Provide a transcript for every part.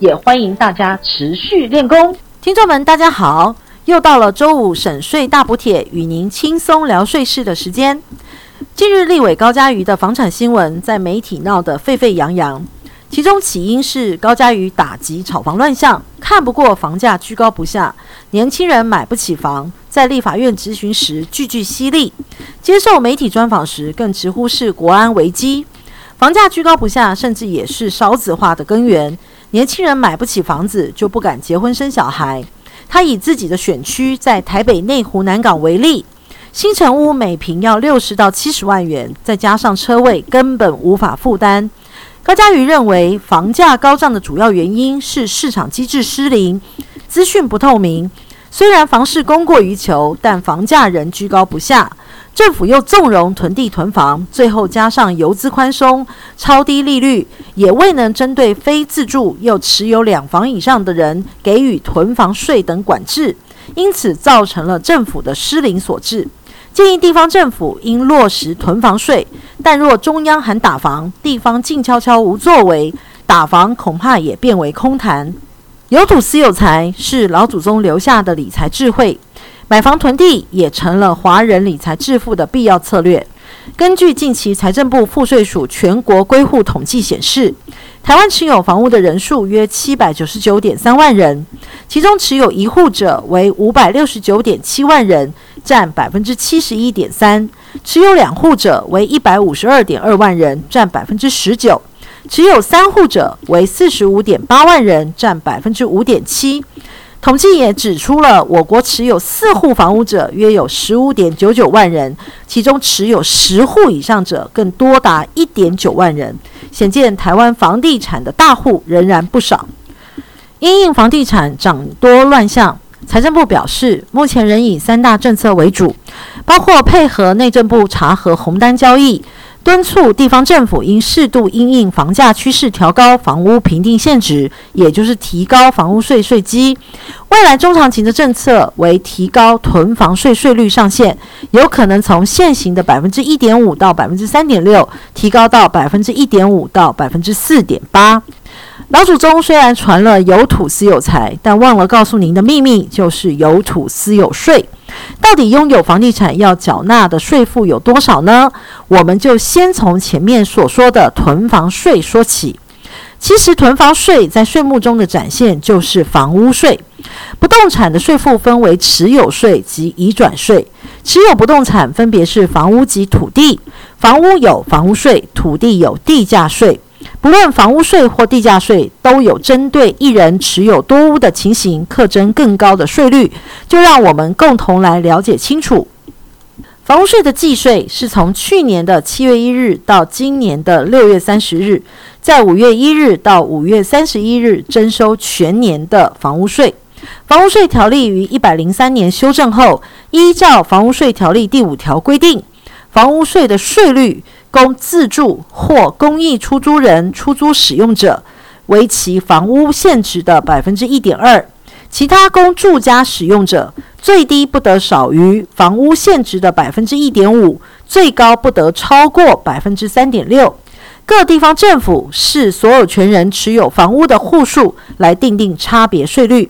也欢迎大家持续练功。听众们，大家好，又到了周五省税大补帖，与您轻松聊税事的时间。近日，立委高嘉瑜的房产新闻在媒体闹得沸沸扬扬。其中起因是高嘉瑜打击炒房乱象，看不过房价居高不下，年轻人买不起房，在立法院质询时句句犀利，接受媒体专访时更直呼是国安危机。房价居高不下，甚至也是少子化的根源。年轻人买不起房子，就不敢结婚生小孩。他以自己的选区在台北内湖南港为例，新城屋每坪要六十到七十万元，再加上车位，根本无法负担。高嘉瑜认为，房价高涨的主要原因是市场机制失灵、资讯不透明。虽然房市供过于求，但房价仍居高不下。政府又纵容囤地囤房，最后加上游资宽松、超低利率，也未能针对非自住又持有两房以上的人给予囤房税等管制，因此造成了政府的失灵所致。建议地方政府应落实囤房税，但若中央喊打房，地方静悄悄无作为，打房恐怕也变为空谈。有土私有财是老祖宗留下的理财智慧，买房囤地也成了华人理财致富的必要策略。根据近期财政部赋税署全国归户统计显示，台湾持有房屋的人数约七百九十九点三万人，其中持有一户者为五百六十九点七万人。占百分之七十一点三，持有两户者为一百五十二点二万人，占百分之十九；持有三户者为四十五点八万人，占百分之五点七。统计也指出了，我国持有四户房屋者约有十五点九九万人，其中持有十户以上者更多达一点九万人。显见台湾房地产的大户仍然不少，因应房地产涨多乱象。财政部表示，目前仍以三大政策为主，包括配合内政部查核红单交易，敦促地方政府应适度因应房价趋势调高房屋评定限值，也就是提高房屋税税基。未来中长期的政策为提高囤房税税率上限，有可能从现行的百分之一点五到百分之三点六，提高到百分之一点五到百分之四点八。老祖宗虽然传了有土私有财，但忘了告诉您的秘密就是有土私有税。到底拥有房地产要缴纳的税负有多少呢？我们就先从前面所说的囤房税说起。其实囤房税在税目中的展现就是房屋税。不动产的税负分为持有税及移转税。持有不动产分别是房屋及土地，房屋有房屋税，土地有地价税。不论房屋税或地价税，都有针对一人持有多屋的情形，课征更高的税率。就让我们共同来了解清楚。房屋税的计税是从去年的七月一日到今年的六月三十日，在五月一日到五月三十一日征收全年的房屋税。房屋税条例于一百零三年修正后，依照房屋税条例第五条规定，房屋税的税率。供自住或公益出租人出租使用者，为其房屋现值的百分之一点二；其他供住家使用者，最低不得少于房屋现值的百分之一点五，最高不得超过百分之三点六。各地方政府视所有权人持有房屋的户数来定定差别税率，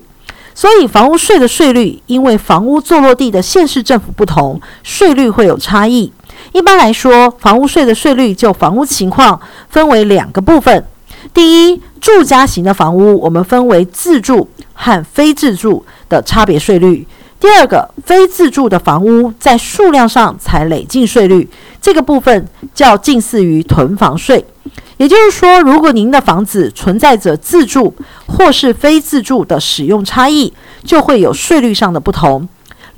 所以房屋税的税率因为房屋坐落地的县市政府不同，税率会有差异。一般来说，房屋税的税率就房屋情况分为两个部分。第一，住家型的房屋，我们分为自住和非自住的差别税率。第二个，非自住的房屋在数量上才累进税率，这个部分较近似于囤房税。也就是说，如果您的房子存在着自住或是非自住的使用差异，就会有税率上的不同。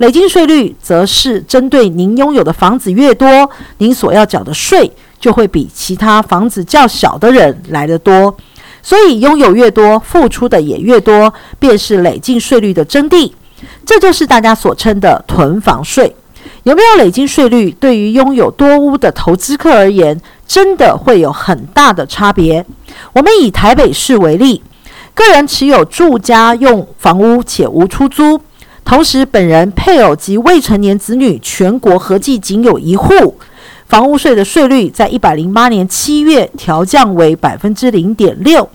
累进税率则是针对您拥有的房子越多，您所要缴的税就会比其他房子较小的人来得多。所以拥有越多，付出的也越多，便是累进税率的真谛。这就是大家所称的囤房税。有没有累进税率，对于拥有多屋的投资客而言，真的会有很大的差别。我们以台北市为例，个人持有住家用房屋且无出租，同时本人、配偶及未成年子女全国合计仅有一户，房屋税的税率在一百零八年七月调降为百分之零点六，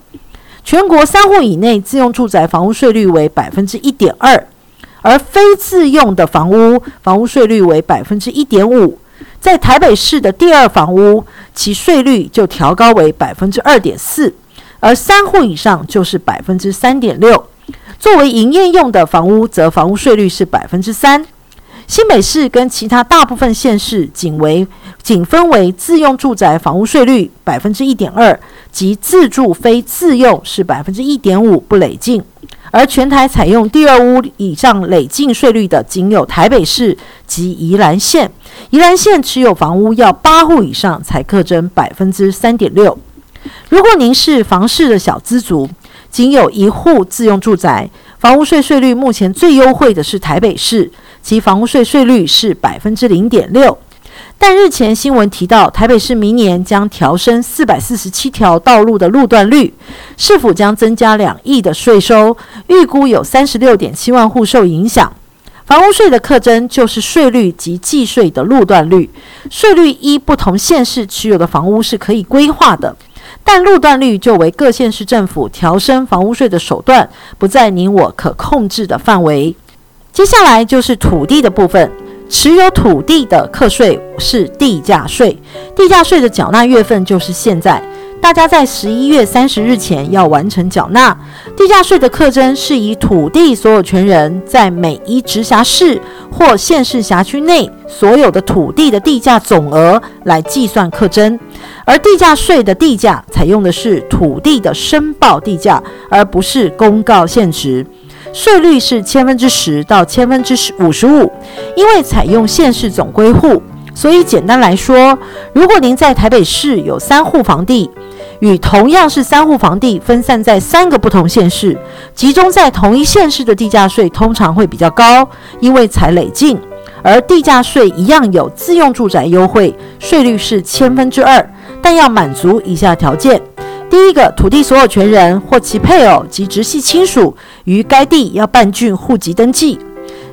全国三户以内自用住宅房屋税率为百分之一点二。而非自用的房屋，房屋税率为百分之一点五，在台北市的第二房屋，其税率就调高为百分之二点四，而三户以上就是百分之三点六。作为营业用的房屋，则房屋税率是百分之三。新北市跟其他大部分县市仅为仅分为自用住宅房屋税率百分之一点二，及自住非自用是百分之一点五，不累进。而全台采用第二屋以上累进税率的，仅有台北市及宜兰县。宜兰县持有房屋要八户以上才课征百分之三点六。如果您是房市的小资族，仅有一户自用住宅，房屋税税率目前最优惠的是台北市，其房屋税税率是百分之零点六。但日前新闻提到，台北市明年将调升四百四十七条道路的路段率，市府将增加两亿的税收，预估有三十六点七万户受影响。房屋税的课征就是税率及计税的路段率，税率依不同县市持有的房屋是可以规划的，但路段率就为各县市政府调升房屋税的手段，不在你我可控制的范围。接下来就是土地的部分。持有土地的课税是地价税，地价税的缴纳月份就是现在。大家在十一月三十日前要完成缴纳。地价税的课征是以土地所有权人在每一直辖市或县市辖区内所有的土地的地价总额来计算课征，而地价税的地价采用的是土地的申报地价，而不是公告现值。税率是千分之十到千分之十五十五，因为采用县市总归户，所以简单来说，如果您在台北市有三户房地，与同样是三户房地分散在三个不同县市，集中在同一县市的地价税通常会比较高，因为才累进，而地价税一样有自用住宅优惠，税率是千分之二，但要满足以下条件。第一个，土地所有权人或其配偶及直系亲属于该地要办竣户籍登记。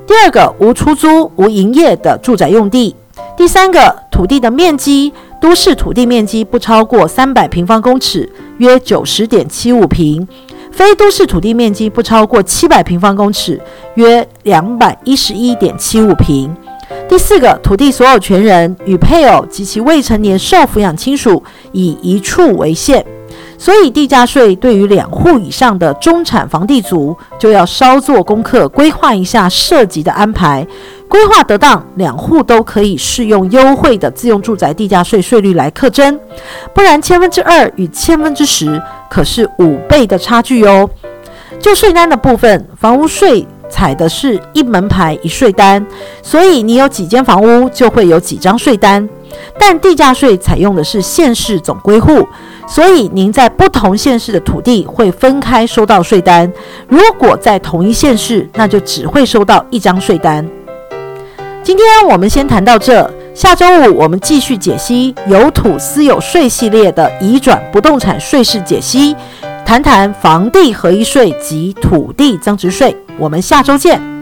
第二个，无出租、无营业的住宅用地。第三个，土地的面积，都市土地面积不超过三百平方公尺，约九十点七五平；非都市土地面积不超过七百平方公尺，约两百一十一点七五平。第四个，土地所有权人与配偶及其未成年受抚养亲属以一处为限。所以地价税对于两户以上的中产房地族，就要稍做功课，规划一下涉及的安排。规划得当，两户都可以适用优惠的自用住宅地价税税率来课征。不然千分之二与千分之十可是五倍的差距哦。就税单的部分，房屋税采的是一门牌一税单，所以你有几间房屋就会有几张税单。但地价税采用的是县市总归户。所以您在不同县市的土地会分开收到税单。如果在同一县市，那就只会收到一张税单。今天我们先谈到这，下周五我们继续解析有土私有税系列的移转不动产税式解析，谈谈房地合一税及土地增值税。我们下周见。